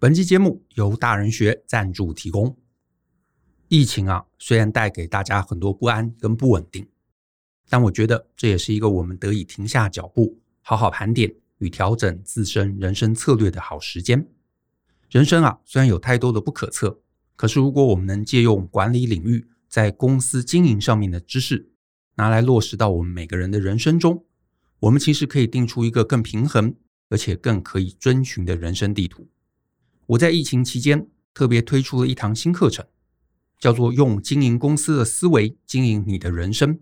本期节目由大人学赞助提供。疫情啊，虽然带给大家很多不安跟不稳定，但我觉得这也是一个我们得以停下脚步，好好盘点与调整自身人生策略的好时间。人生啊，虽然有太多的不可测，可是如果我们能借用管理领域在公司经营上面的知识，拿来落实到我们每个人的人生中，我们其实可以定出一个更平衡，而且更可以遵循的人生地图。我在疫情期间特别推出了一堂新课程，叫做“用经营公司的思维经营你的人生”。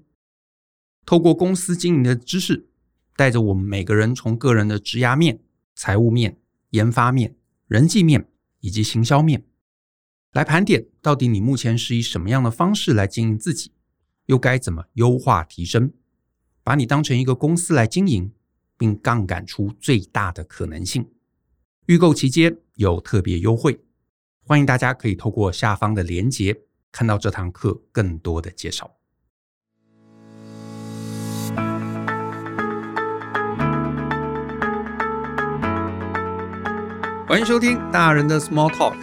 透过公司经营的知识，带着我们每个人从个人的职涯面、财务面、研发面、人际面以及行销面，来盘点到底你目前是以什么样的方式来经营自己，又该怎么优化提升，把你当成一个公司来经营，并杠杆出最大的可能性。预购期间有特别优惠，欢迎大家可以透过下方的链接看到这堂课更多的介绍。欢迎收听大人的 Small Talk，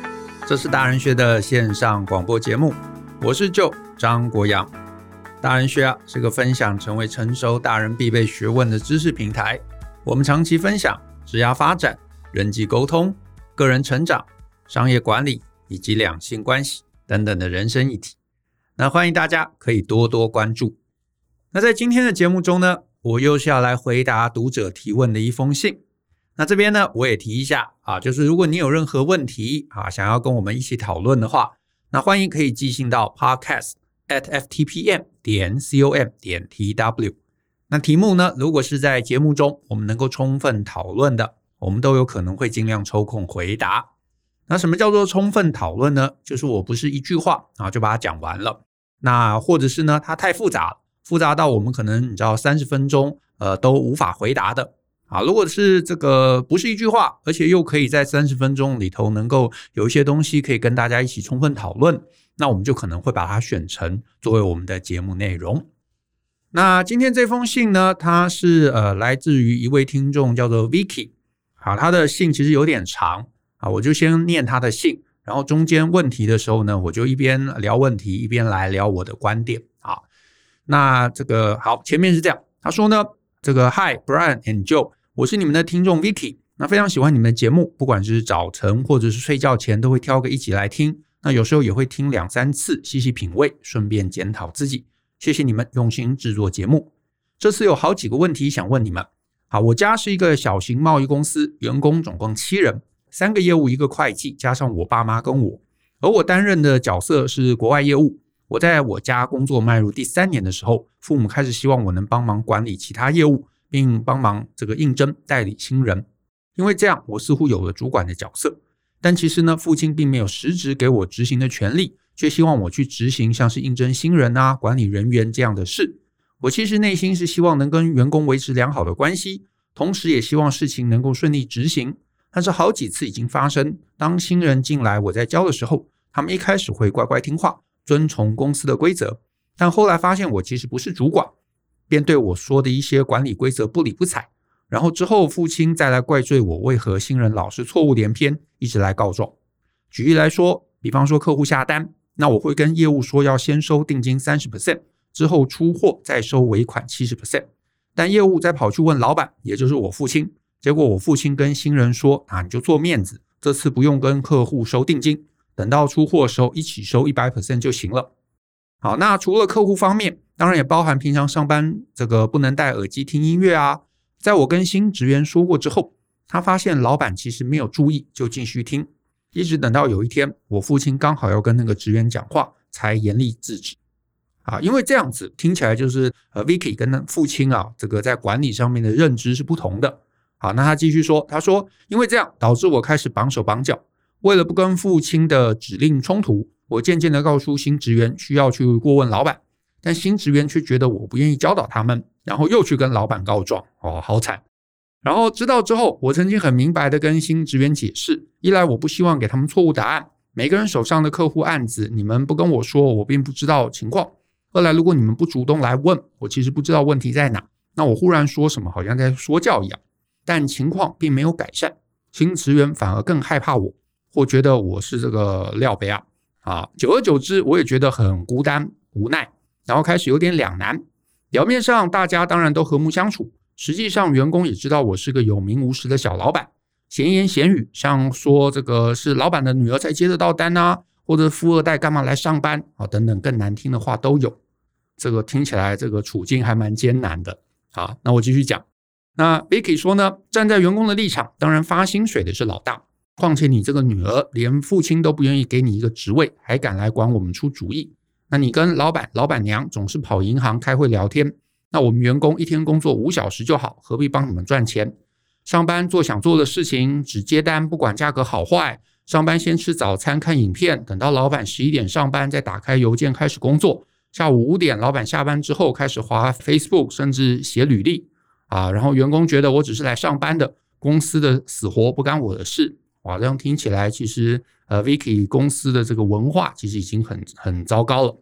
这是大人学的线上广播节目，我是 Joe 张国阳。大人学啊是个分享成为成熟大人必备学问的知识平台，我们长期分享职业发展。人际沟通、个人成长、商业管理以及两性关系等等的人生议题，那欢迎大家可以多多关注。那在今天的节目中呢，我又是要来回答读者提问的一封信。那这边呢，我也提一下啊，就是如果你有任何问题啊，想要跟我们一起讨论的话，那欢迎可以寄信到 podcast at ftpm 点 com 点 tw。那题目呢，如果是在节目中我们能够充分讨论的。我们都有可能会尽量抽空回答。那什么叫做充分讨论呢？就是我不是一句话啊就把它讲完了。那或者是呢，它太复杂，复杂到我们可能你知道三十分钟呃都无法回答的啊。如果是这个不是一句话，而且又可以在三十分钟里头能够有一些东西可以跟大家一起充分讨论，那我们就可能会把它选成作为我们的节目内容。那今天这封信呢，它是呃来自于一位听众叫做 Vicky。啊，他的信其实有点长啊，我就先念他的信，然后中间问题的时候呢，我就一边聊问题，一边来聊我的观点啊。那这个好，前面是这样，他说呢，这个 Hi Brian and Joe，我是你们的听众 Vicky，那非常喜欢你们的节目，不管是早晨或者是睡觉前，都会挑个一集来听。那有时候也会听两三次，细细品味，顺便检讨自己。谢谢你们用心制作节目。这次有好几个问题想问你们。啊，我家是一个小型贸易公司，员工总共七人，三个业务，一个会计，加上我爸妈跟我。而我担任的角色是国外业务。我在我家工作迈入第三年的时候，父母开始希望我能帮忙管理其他业务，并帮忙这个应征代理新人。因为这样，我似乎有了主管的角色。但其实呢，父亲并没有实质给我执行的权利，却希望我去执行像是应征新人啊、管理人员这样的事。我其实内心是希望能跟员工维持良好的关系，同时也希望事情能够顺利执行。但是好几次已经发生，当新人进来我在教的时候，他们一开始会乖乖听话，遵从公司的规则，但后来发现我其实不是主管，便对我说的一些管理规则不理不睬。然后之后父亲再来怪罪我为何新人老是错误连篇，一直来告状。举例来说，比方说客户下单，那我会跟业务说要先收定金三十 percent。之后出货再收尾款七十 percent，但业务再跑去问老板，也就是我父亲，结果我父亲跟新人说：“啊，你就做面子，这次不用跟客户收定金，等到出货时候一起收一百 percent 就行了。”好，那除了客户方面，当然也包含平常上班这个不能戴耳机听音乐啊。在我跟新职员说过之后，他发现老板其实没有注意，就继续听，一直等到有一天我父亲刚好要跟那个职员讲话，才严厉制止。啊，因为这样子听起来就是呃，Vicky 跟父亲啊，这个在管理上面的认知是不同的。好，那他继续说，他说，因为这样导致我开始绑手绑脚，为了不跟父亲的指令冲突，我渐渐的告诉新职员需要去过问老板，但新职员却觉得我不愿意教导他们，然后又去跟老板告状，哦，好惨。然后知道之后，我曾经很明白的跟新职员解释，一来我不希望给他们错误答案，每个人手上的客户案子，你们不跟我说，我并不知道情况。后来，如果你们不主动来问，我其实不知道问题在哪。那我忽然说什么，好像在说教一样，但情况并没有改善。新职员反而更害怕我，或觉得我是这个料杯啊啊，久而久之，我也觉得很孤单无奈，然后开始有点两难。表面上大家当然都和睦相处，实际上员工也知道我是个有名无实的小老板，闲言闲语，像说这个是老板的女儿才接得到单啊，或者富二代干嘛来上班啊等等更难听的话都有。这个听起来这个处境还蛮艰难的。好，那我继续讲。那 Vicky 说呢，站在员工的立场，当然发薪水的是老大。况且你这个女儿连父亲都不愿意给你一个职位，还敢来管我们出主意？那你跟老板、老板娘总是跑银行开会聊天，那我们员工一天工作五小时就好，何必帮你们赚钱？上班做想做的事情，只接单，不管价格好坏。上班先吃早餐，看影片，等到老板十一点上班，再打开邮件开始工作。下午五点，老板下班之后开始滑 Facebook，甚至写履历啊。然后员工觉得我只是来上班的，公司的死活不干我的事。哇，这样听起来，其实呃，Vicky 公司的这个文化其实已经很很糟糕了。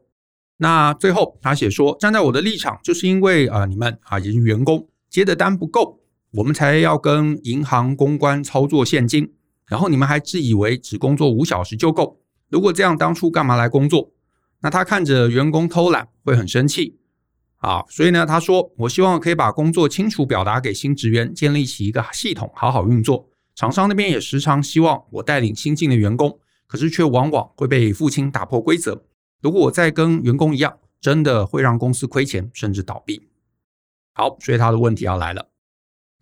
那最后他写说，站在我的立场，就是因为啊、你们啊，也是员工接的单不够，我们才要跟银行公关操作现金，然后你们还自以为只工作五小时就够。如果这样，当初干嘛来工作？那他看着员工偷懒会很生气啊，所以呢，他说，我希望可以把工作清楚表达给新职员，建立起一个系统，好好运作。厂商那边也时常希望我带领新进的员工，可是却往往会被父亲打破规则。如果我再跟员工一样，真的会让公司亏钱，甚至倒闭。好，所以他的问题要来了。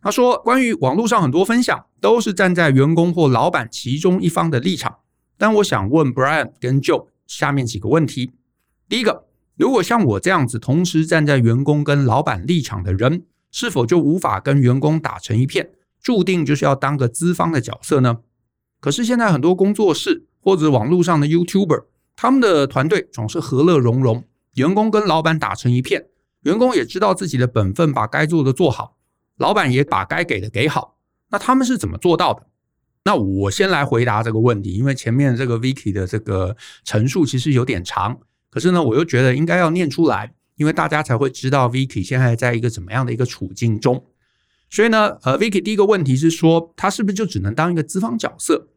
他说，关于网络上很多分享都是站在员工或老板其中一方的立场，但我想问 Brian 跟 Joe 下面几个问题。第一个，如果像我这样子同时站在员工跟老板立场的人，是否就无法跟员工打成一片？注定就是要当个资方的角色呢？可是现在很多工作室或者网络上的 YouTuber，他们的团队总是和乐融融，员工跟老板打成一片，员工也知道自己的本分，把该做的做好，老板也把该给的给好。那他们是怎么做到的？那我先来回答这个问题，因为前面这个 Vicky 的这个陈述其实有点长，可是呢，我又觉得应该要念出来，因为大家才会知道 Vicky 现在在一个怎么样的一个处境中。所以呢，呃，Vicky 第一个问题是说，他是不是就只能当一个资方角色？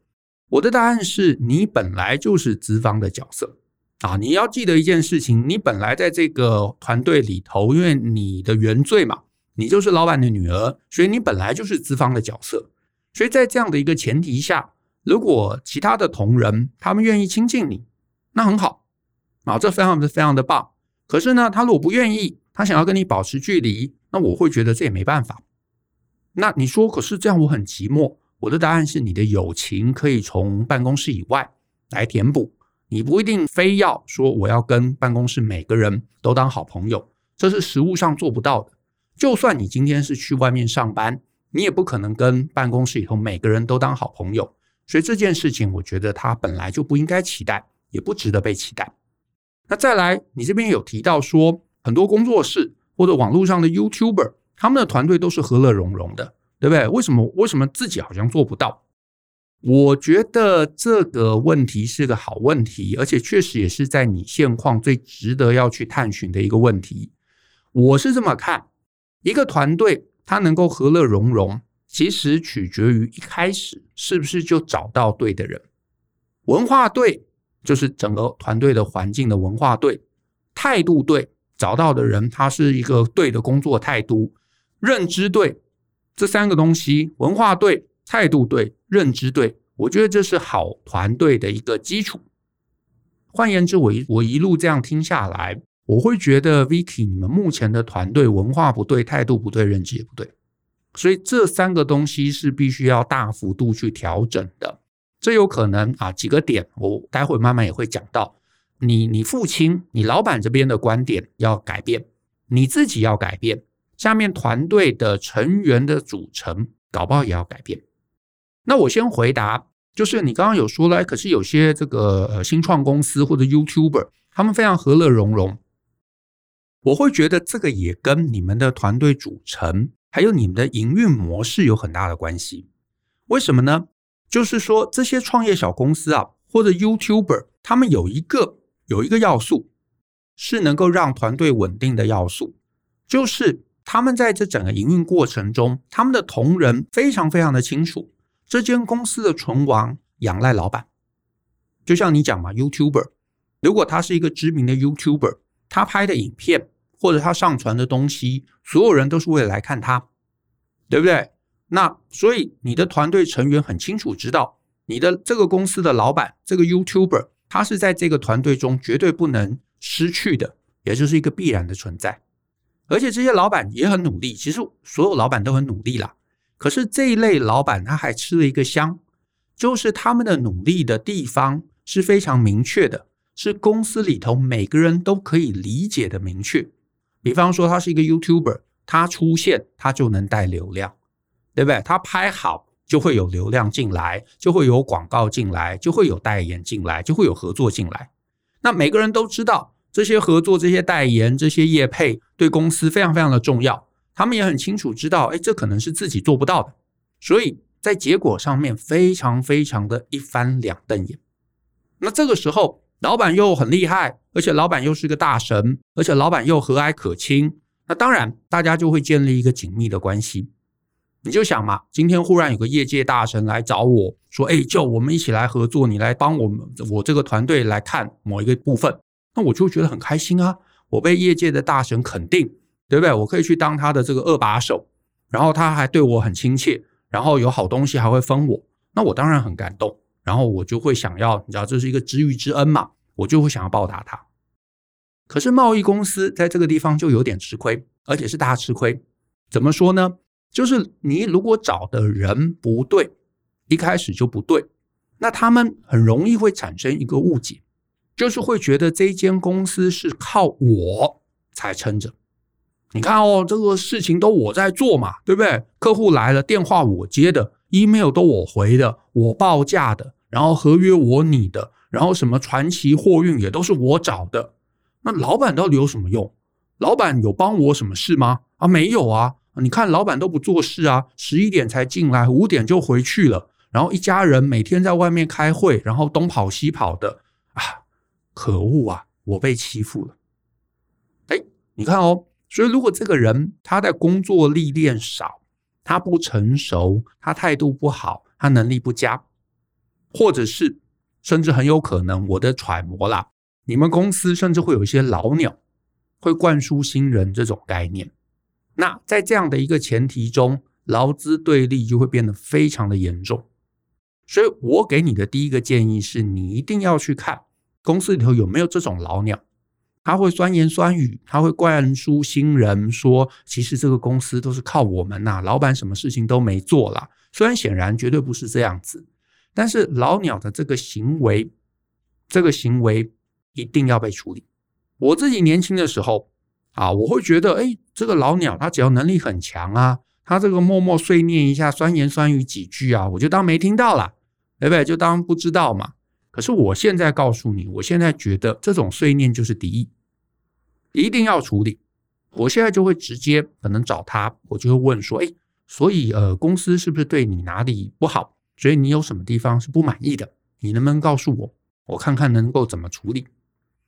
我的答案是你本来就是资方的角色啊！你要记得一件事情，你本来在这个团队里头，因为你的原罪嘛，你就是老板的女儿，所以你本来就是资方的角色。所以在这样的一个前提下，如果其他的同仁他们愿意亲近你，那很好啊，这非常的非常的棒。可是呢，他如果不愿意，他想要跟你保持距离，那我会觉得这也没办法。那你说，可是这样我很寂寞。我的答案是，你的友情可以从办公室以外来填补。你不一定非要说我要跟办公室每个人都当好朋友，这是实务上做不到的。就算你今天是去外面上班，你也不可能跟办公室里头每个人都当好朋友。所以这件事情，我觉得它本来就不应该期待，也不值得被期待。那再来，你这边有提到说，很多工作室或者网络上的 YouTuber。他们的团队都是和乐融融的，对不对？为什么？为什么自己好像做不到？我觉得这个问题是个好问题，而且确实也是在你现况最值得要去探寻的一个问题。我是这么看，一个团队他能够和乐融融，其实取决于一开始是不是就找到对的人。文化对，就是整个团队的环境的文化对，态度对，找到的人他是一个对的工作态度。认知对，这三个东西，文化对、态度对、认知对，我觉得这是好团队的一个基础。换言之，我一我一路这样听下来，我会觉得 Vicky 你们目前的团队文化不对、态度不对、认知也不对，所以这三个东西是必须要大幅度去调整的。这有可能啊，几个点，我待会慢慢也会讲到。你你父亲、你老板这边的观点要改变，你自己要改变。下面团队的成员的组成，搞不好也要改变。那我先回答，就是你刚刚有说了，可是有些这个呃新创公司或者 YouTuber，他们非常和乐融融。我会觉得这个也跟你们的团队组成，还有你们的营运模式有很大的关系。为什么呢？就是说这些创业小公司啊，或者 YouTuber，他们有一个有一个要素是能够让团队稳定的要素，就是。他们在这整个营运过程中，他们的同仁非常非常的清楚，这间公司的存亡仰赖老板。就像你讲嘛，YouTuber，如果他是一个知名的 YouTuber，他拍的影片或者他上传的东西，所有人都是为了来看他，对不对？那所以你的团队成员很清楚知道，你的这个公司的老板，这个 YouTuber，他是在这个团队中绝对不能失去的，也就是一个必然的存在。而且这些老板也很努力，其实所有老板都很努力啦。可是这一类老板他还吃了一个香，就是他们的努力的地方是非常明确的，是公司里头每个人都可以理解的明确。比方说，他是一个 YouTuber，他出现他就能带流量，对不对？他拍好就会有流量进来，就会有广告进来，就会有代言进来，就会有合作进来。那每个人都知道这些合作、这些代言、这些业配对公司非常非常的重要。他们也很清楚知道，哎，这可能是自己做不到的，所以在结果上面非常非常的一翻两瞪眼。那这个时候，老板又很厉害，而且老板又是个大神，而且老板又和蔼可亲，那当然大家就会建立一个紧密的关系。你就想嘛，今天忽然有个业界大神来找我说，哎，就我们一起来合作，你来帮我们我这个团队来看某一个部分，那我就觉得很开心啊，我被业界的大神肯定。对不对？我可以去当他的这个二把手，然后他还对我很亲切，然后有好东西还会分我，那我当然很感动，然后我就会想要，你知道这是一个知遇之恩嘛，我就会想要报答他。可是贸易公司在这个地方就有点吃亏，而且是大吃亏。怎么说呢？就是你如果找的人不对，一开始就不对，那他们很容易会产生一个误解，就是会觉得这间公司是靠我才撑着。你看哦，这个事情都我在做嘛，对不对？客户来了，电话我接的，email 都我回的，我报价的，然后合约我拟的，然后什么传奇货运也都是我找的。那老板到底有什么用？老板有帮我什么事吗？啊，没有啊。你看老板都不做事啊，十一点才进来，五点就回去了，然后一家人每天在外面开会，然后东跑西跑的啊，可恶啊，我被欺负了。哎，你看哦。所以，如果这个人他在工作历练少，他不成熟，他态度不好，他能力不佳，或者是甚至很有可能，我的揣摩啦，你们公司甚至会有一些老鸟会灌输新人这种概念。那在这样的一个前提中，劳资对立就会变得非常的严重。所以我给你的第一个建议是，你一定要去看公司里头有没有这种老鸟。他会酸言酸语，他会灌输新人说：“其实这个公司都是靠我们呐，老板什么事情都没做啦。”虽然显然绝对不是这样子，但是老鸟的这个行为，这个行为一定要被处理。我自己年轻的时候啊，我会觉得，哎，这个老鸟他只要能力很强啊，他这个默默碎念一下，酸言酸语几句啊，我就当没听到啦，对不对？就当不知道嘛。可是我现在告诉你，我现在觉得这种碎念就是敌意，一定要处理。我现在就会直接可能找他，我就会问说：“哎，所以呃，公司是不是对你哪里不好？所以你有什么地方是不满意的？你能不能告诉我，我看看能够怎么处理？”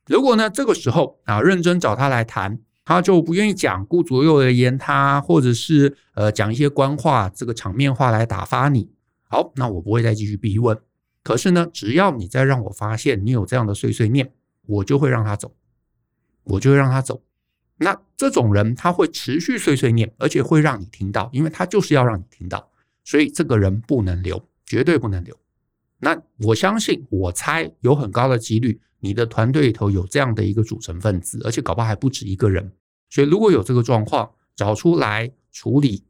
如果呢，这个时候啊，认真找他来谈，他就不愿意讲，顾左右而言他，或者是呃讲一些官话，这个场面话来打发你。好，那我不会再继续逼问。可是呢，只要你再让我发现你有这样的碎碎念，我就会让他走，我就会让他走。那这种人他会持续碎碎念，而且会让你听到，因为他就是要让你听到，所以这个人不能留，绝对不能留。那我相信，我猜有很高的几率，你的团队里头有这样的一个组成分子，而且搞不好还不止一个人。所以如果有这个状况，找出来处理，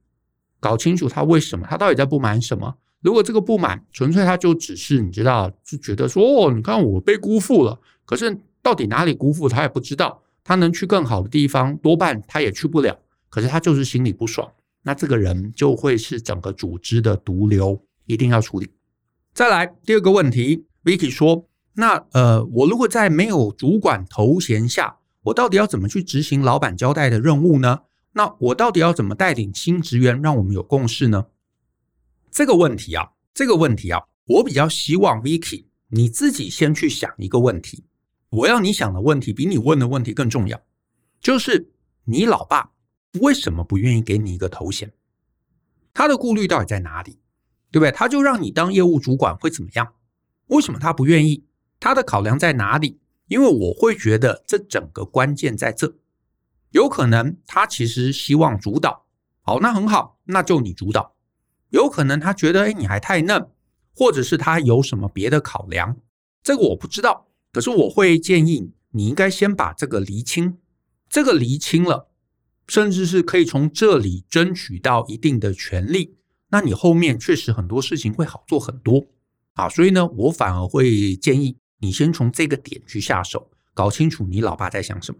搞清楚他为什么，他到底在不满什么。如果这个不满纯粹他就只是你知道，就觉得说哦，你看我被辜负了，可是到底哪里辜负他也不知道，他能去更好的地方，多半他也去不了。可是他就是心里不爽，那这个人就会是整个组织的毒瘤，一定要处理。再来第二个问题，Vicky 说，那呃，我如果在没有主管头衔下，我到底要怎么去执行老板交代的任务呢？那我到底要怎么带领新职员，让我们有共识呢？这个问题啊，这个问题啊，我比较希望 Vicky 你自己先去想一个问题。我要你想的问题比你问的问题更重要，就是你老爸为什么不愿意给你一个头衔？他的顾虑到底在哪里？对不对？他就让你当业务主管会怎么样？为什么他不愿意？他的考量在哪里？因为我会觉得这整个关键在这，有可能他其实希望主导，好，那很好，那就你主导。有可能他觉得，哎，你还太嫩，或者是他有什么别的考量，这个我不知道。可是我会建议你应该先把这个厘清，这个厘清了，甚至是可以从这里争取到一定的权利，那你后面确实很多事情会好做很多。啊，所以呢，我反而会建议你先从这个点去下手，搞清楚你老爸在想什么。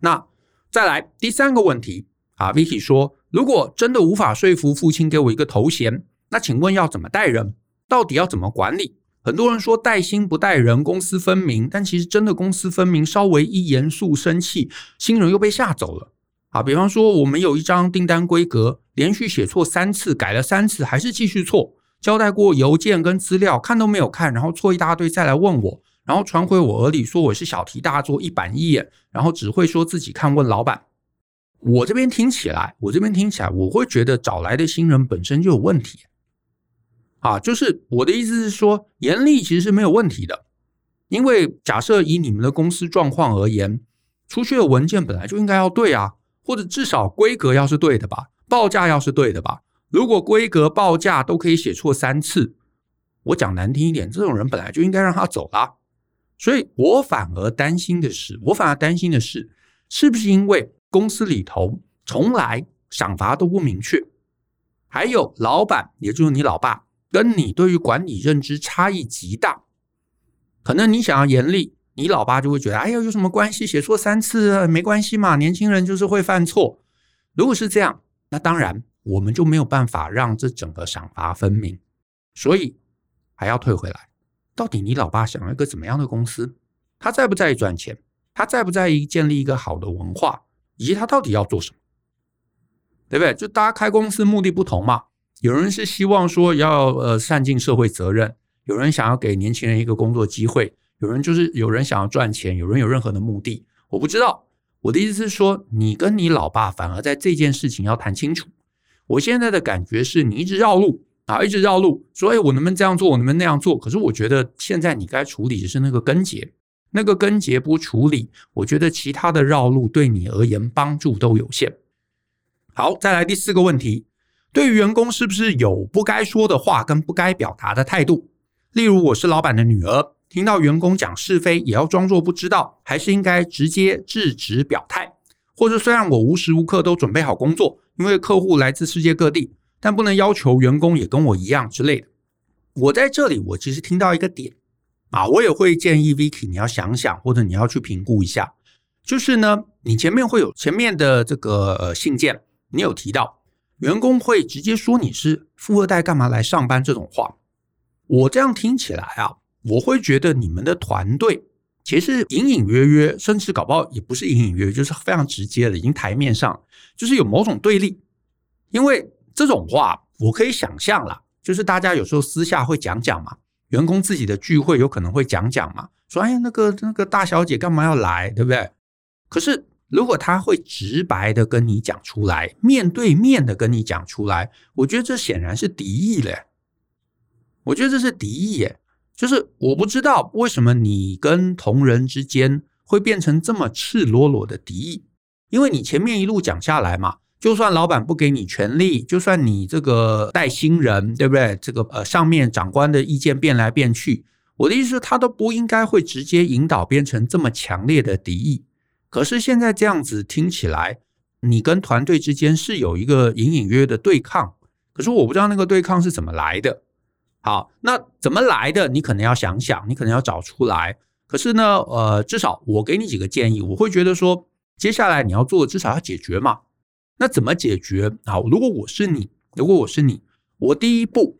那再来第三个问题啊，Vicky 说，如果真的无法说服父亲给我一个头衔，那请问要怎么带人？到底要怎么管理？很多人说带薪不带人，公私分明，但其实真的公私分明，稍微一严肃生气，新人又被吓走了。啊，比方说我们有一张订单规格，连续写错三次，改了三次，还是继续错。交代过邮件跟资料，看都没有看，然后错一大堆，再来问我，然后传回我耳里说我是小题大做，一板一眼，然后只会说自己看问老板。我这边听起来，我这边听起来，我会觉得找来的新人本身就有问题。啊，就是我的意思是说，严厉其实是没有问题的，因为假设以你们的公司状况而言，出去的文件本来就应该要对啊，或者至少规格要是对的吧，报价要是对的吧。如果规格报价都可以写错三次，我讲难听一点，这种人本来就应该让他走了。所以我反而担心的是，我反而担心的是，是不是因为公司里头从来赏罚都不明确，还有老板，也就是你老爸，跟你对于管理认知差异极大，可能你想要严厉，你老爸就会觉得，哎呀，有什么关系？写错三次没关系嘛，年轻人就是会犯错。如果是这样，那当然。我们就没有办法让这整个赏罚分明，所以还要退回来。到底你老爸想要一个怎么样的公司？他在不在意赚钱？他在不在意建立一个好的文化？以及他到底要做什么？对不对？就大家开公司目的不同嘛。有人是希望说要呃善尽社会责任，有人想要给年轻人一个工作机会，有人就是有人想要赚钱，有人有任何的目的。我不知道。我的意思是说，你跟你老爸反而在这件事情要谈清楚。我现在的感觉是你一直绕路啊，一直绕路，所以我能不能这样做，我能不能那样做？可是我觉得现在你该处理的是那个根结，那个根结不处理，我觉得其他的绕路对你而言帮助都有限。好，再来第四个问题，对于员工是不是有不该说的话跟不该表达的态度？例如我是老板的女儿，听到员工讲是非，也要装作不知道，还是应该直接制止表态？或者虽然我无时无刻都准备好工作，因为客户来自世界各地，但不能要求员工也跟我一样之类的。我在这里，我其实听到一个点啊，我也会建议 Vicky，你要想想，或者你要去评估一下。就是呢，你前面会有前面的这个呃信件，你有提到员工会直接说你是富二代，干嘛来上班这种话。我这样听起来啊，我会觉得你们的团队。其实隐隐约约，甚至搞不好也不是隐隐约约，就是非常直接的，已经台面上就是有某种对立。因为这种话，我可以想象啦，就是大家有时候私下会讲讲嘛，员工自己的聚会有可能会讲讲嘛，说哎呀，那个那个大小姐干嘛要来，对不对？可是如果他会直白的跟你讲出来，面对面的跟你讲出来，我觉得这显然是敌意嘞。我觉得这是敌意耶。就是我不知道为什么你跟同仁之间会变成这么赤裸裸的敌意，因为你前面一路讲下来嘛，就算老板不给你权力，就算你这个带新人，对不对？这个呃上面长官的意见变来变去，我的意思是，他都不应该会直接引导变成这么强烈的敌意。可是现在这样子听起来，你跟团队之间是有一个隐隐约约的对抗，可是我不知道那个对抗是怎么来的。好，那怎么来的？你可能要想想，你可能要找出来。可是呢，呃，至少我给你几个建议，我会觉得说，接下来你要做的至少要解决嘛。那怎么解决？好，如果我是你，如果我是你，我第一步，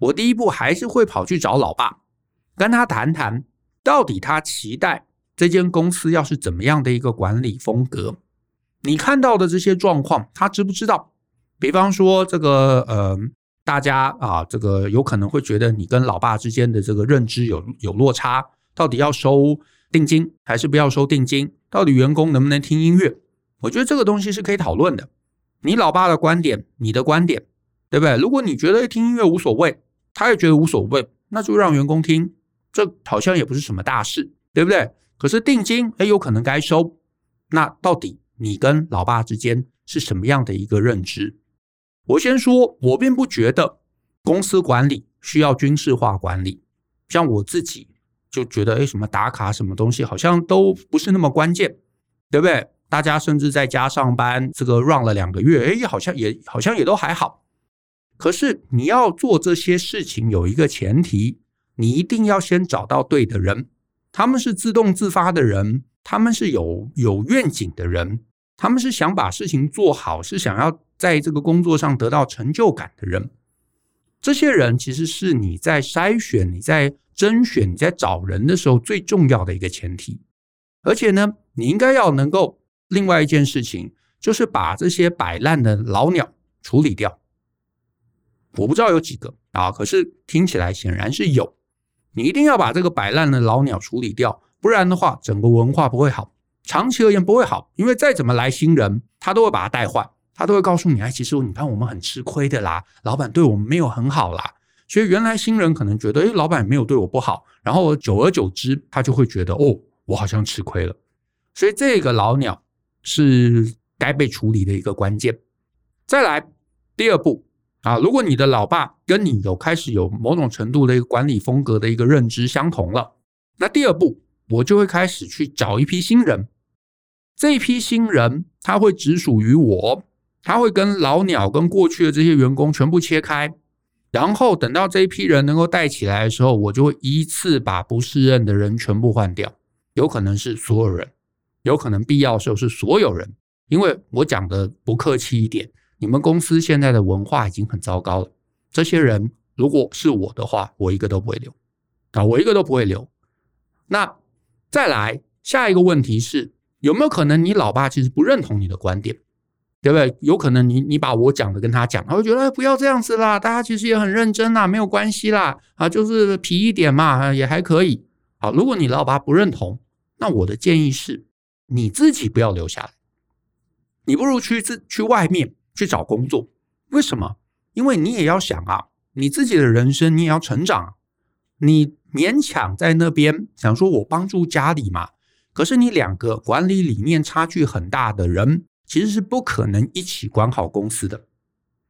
我第一步还是会跑去找老爸，跟他谈谈，到底他期待这间公司要是怎么样的一个管理风格。你看到的这些状况，他知不知道？比方说这个，呃。大家啊，这个有可能会觉得你跟老爸之间的这个认知有有落差，到底要收定金还是不要收定金？到底员工能不能听音乐？我觉得这个东西是可以讨论的。你老爸的观点，你的观点，对不对？如果你觉得听音乐无所谓，他也觉得无所谓，那就让员工听，这好像也不是什么大事，对不对？可是定金，哎，有可能该收。那到底你跟老爸之间是什么样的一个认知？我先说，我并不觉得公司管理需要军事化管理。像我自己就觉得，哎，什么打卡什么东西，好像都不是那么关键，对不对？大家甚至在家上班，这个 run 了两个月，哎，好像也好像也都还好。可是你要做这些事情，有一个前提，你一定要先找到对的人，他们是自动自发的人，他们是有有愿景的人，他们是想把事情做好，是想要在这个工作上得到成就感的人。这些人其实是你在筛选、你在甄选、你在找人的时候最重要的一个前提。而且呢，你应该要能够另外一件事情，就是把这些摆烂的老鸟处理掉。我不知道有几个啊，可是听起来显然是有。你一定要把这个摆烂的老鸟处理掉，不然的话，整个文化不会好，长期而言不会好。因为再怎么来新人，他都会把他带坏，他都会告诉你，哎，其实你看我们很吃亏的啦，老板对我们没有很好啦。所以原来新人可能觉得，哎，老板没有对我不好，然后久而久之，他就会觉得，哦，我好像吃亏了。所以这个老鸟是该被处理的一个关键。再来第二步。啊，如果你的老爸跟你有开始有某种程度的一个管理风格的一个认知相同了，那第二步我就会开始去找一批新人。这一批新人他会直属于我，他会跟老鸟跟过去的这些员工全部切开，然后等到这一批人能够带起来的时候，我就会依次把不适任的人全部换掉，有可能是所有人，有可能必要时候是所有人，因为我讲的不客气一点。你们公司现在的文化已经很糟糕了。这些人如果是我的话，我一个都不会留啊，我一个都不会留。那再来下一个问题是，有没有可能你老爸其实不认同你的观点，对不对？有可能你你把我讲的跟他讲，他会觉得，不要这样子啦，大家其实也很认真啦，没有关系啦，啊，就是皮一点嘛，也还可以。好，如果你老爸不认同，那我的建议是，你自己不要留下来，你不如去自去外面。去找工作，为什么？因为你也要想啊，你自己的人生你也要成长。你勉强在那边想说我帮助家里嘛，可是你两个管理理念差距很大的人，其实是不可能一起管好公司的，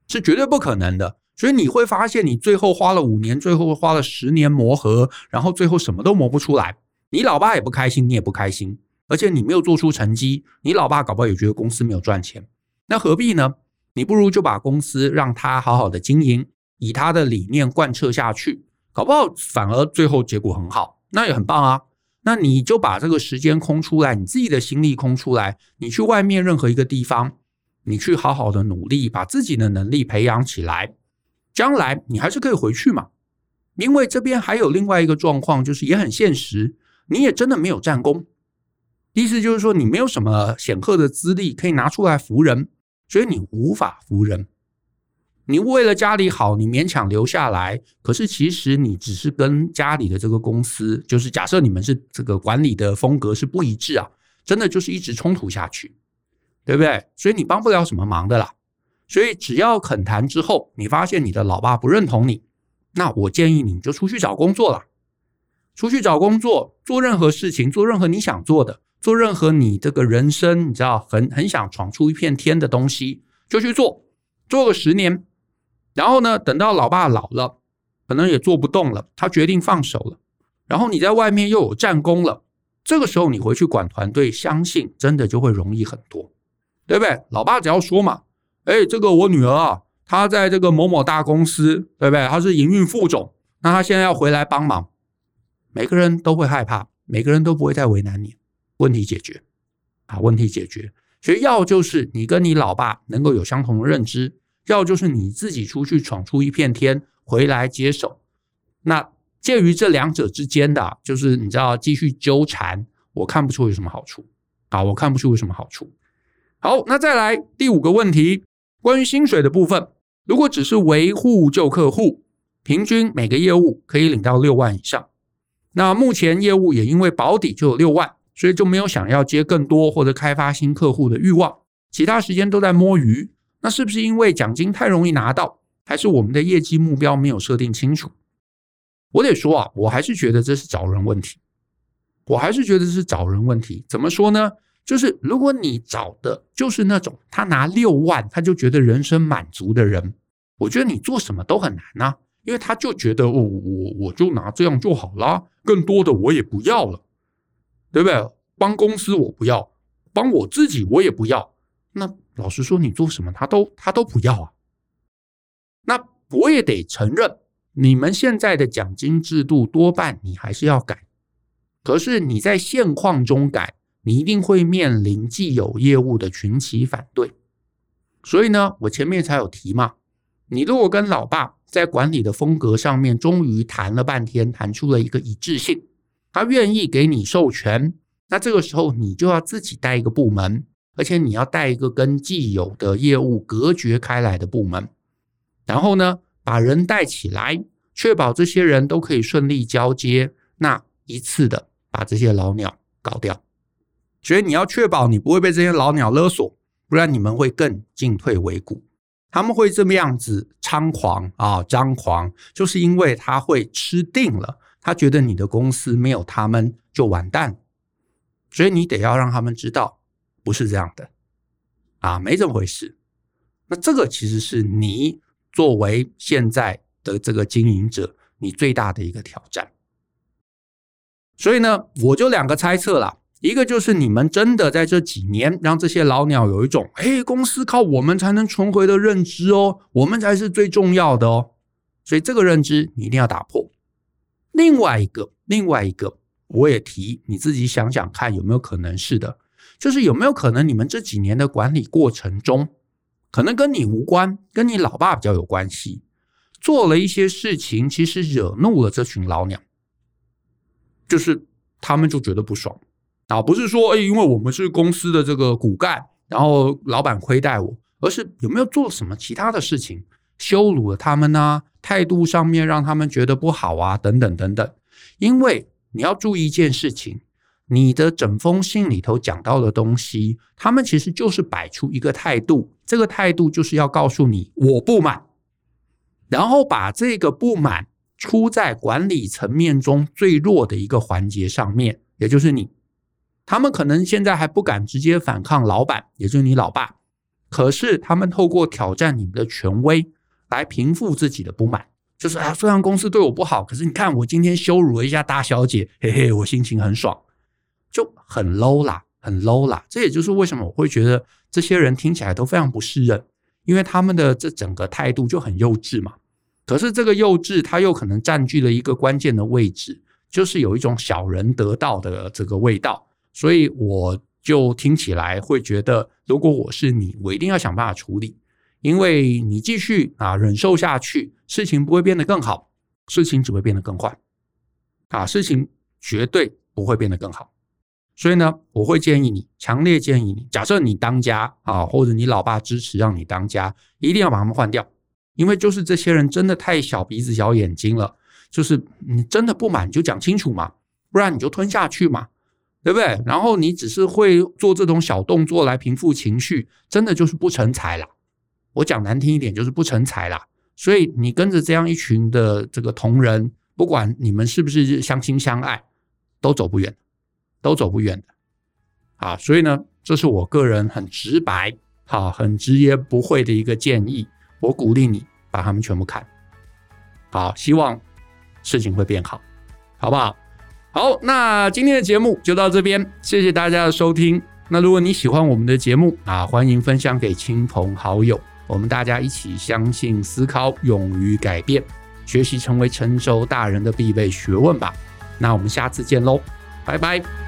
是绝对不可能的。所以你会发现，你最后花了五年，最后花了十年磨合，然后最后什么都磨不出来。你老爸也不开心，你也不开心，而且你没有做出成绩，你老爸搞不好也觉得公司没有赚钱，那何必呢？你不如就把公司让他好好的经营，以他的理念贯彻下去，搞不好反而最后结果很好，那也很棒啊。那你就把这个时间空出来，你自己的心力空出来，你去外面任何一个地方，你去好好的努力，把自己的能力培养起来，将来你还是可以回去嘛。因为这边还有另外一个状况，就是也很现实，你也真的没有战功，意思就是说你没有什么显赫的资历可以拿出来服人。所以你无法服人，你为了家里好，你勉强留下来，可是其实你只是跟家里的这个公司，就是假设你们是这个管理的风格是不一致啊，真的就是一直冲突下去，对不对？所以你帮不了什么忙的啦。所以只要肯谈之后，你发现你的老爸不认同你，那我建议你就出去找工作了，出去找工作，做任何事情，做任何你想做的。做任何你这个人生，你知道很很想闯出一片天的东西，就去做，做个十年，然后呢，等到老爸老了，可能也做不动了，他决定放手了，然后你在外面又有战功了，这个时候你回去管团队，相信真的就会容易很多，对不对？老爸只要说嘛，哎，这个我女儿啊，她在这个某某大公司，对不对？她是营运副总，那她现在要回来帮忙，每个人都会害怕，每个人都不会再为难你。问题解决，啊，问题解决。所以要就是你跟你老爸能够有相同的认知，要就是你自己出去闯出一片天，回来接手。那介于这两者之间的，就是你知道继续纠缠，我看不出有什么好处。啊，我看不出有什么好处。好，那再来第五个问题，关于薪水的部分，如果只是维护旧客户，平均每个业务可以领到六万以上。那目前业务也因为保底就有六万。所以就没有想要接更多或者开发新客户的欲望，其他时间都在摸鱼。那是不是因为奖金太容易拿到，还是我们的业绩目标没有设定清楚？我得说啊，我还是觉得这是找人问题。我还是觉得是找人问题。怎么说呢？就是如果你找的就是那种他拿六万他就觉得人生满足的人，我觉得你做什么都很难啊，因为他就觉得我我我就拿这样就好了，更多的我也不要了，对不对？帮公司我不要，帮我自己我也不要。那老实说，你做什么他都他都不要啊。那我也得承认，你们现在的奖金制度多半你还是要改。可是你在现况中改，你一定会面临既有业务的群起反对。所以呢，我前面才有提嘛，你如果跟老爸在管理的风格上面终于谈了半天，谈出了一个一致性，他愿意给你授权，那这个时候你就要自己带一个部门，而且你要带一个跟既有的业务隔绝开来的部门，然后呢，把人带起来，确保这些人都可以顺利交接，那一次的。把这些老鸟搞掉，所以你要确保你不会被这些老鸟勒索，不然你们会更进退维谷。他们会这么样子猖狂啊，张狂，就是因为他会吃定了，他觉得你的公司没有他们就完蛋，所以你得要让他们知道不是这样的啊，没这么回事。那这个其实是你作为现在的这个经营者，你最大的一个挑战。所以呢，我就两个猜测啦，一个就是你们真的在这几年让这些老鸟有一种，哎，公司靠我们才能存回的认知哦，我们才是最重要的哦。所以这个认知你一定要打破。另外一个，另外一个，我也提，你自己想想看有没有可能是的，就是有没有可能你们这几年的管理过程中，可能跟你无关，跟你老爸比较有关系，做了一些事情，其实惹怒了这群老鸟。就是他们就觉得不爽啊，不是说哎，因为我们是公司的这个骨干，然后老板亏待我，而是有没有做什么其他的事情羞辱了他们呢？态度上面让他们觉得不好啊，等等等等。因为你要注意一件事情，你的整封信里头讲到的东西，他们其实就是摆出一个态度，这个态度就是要告诉你我不满，然后把这个不满。出在管理层面中最弱的一个环节上面，也就是你。他们可能现在还不敢直接反抗老板，也就是你老爸。可是他们透过挑战你们的权威来平复自己的不满，就是啊，虽然公司对我不好，可是你看我今天羞辱了一下大小姐，嘿嘿，我心情很爽，就很 low 啦，很 low 啦。这也就是为什么我会觉得这些人听起来都非常不适任，因为他们的这整个态度就很幼稚嘛。可是这个幼稚，它又可能占据了一个关键的位置，就是有一种小人得道的这个味道，所以我就听起来会觉得，如果我是你，我一定要想办法处理，因为你继续啊忍受下去，事情不会变得更好，事情只会变得更坏，啊，事情绝对不会变得更好，所以呢，我会建议你，强烈建议你，假设你当家啊，或者你老爸支持让你当家，一定要把他们换掉。因为就是这些人真的太小鼻子小眼睛了，就是你真的不满就讲清楚嘛，不然你就吞下去嘛，对不对？然后你只是会做这种小动作来平复情绪，真的就是不成才啦。我讲难听一点就是不成才啦。所以你跟着这样一群的这个同仁，不管你们是不是相亲相爱，都走不远，都走不远的。啊，所以呢，这是我个人很直白、好很直言不讳的一个建议。我鼓励你把他们全部砍，好，希望事情会变好，好不好？好，那今天的节目就到这边，谢谢大家的收听。那如果你喜欢我们的节目啊，欢迎分享给亲朋好友，我们大家一起相信、思考、勇于改变，学习成为成熟大人的必备学问吧。那我们下次见喽，拜拜。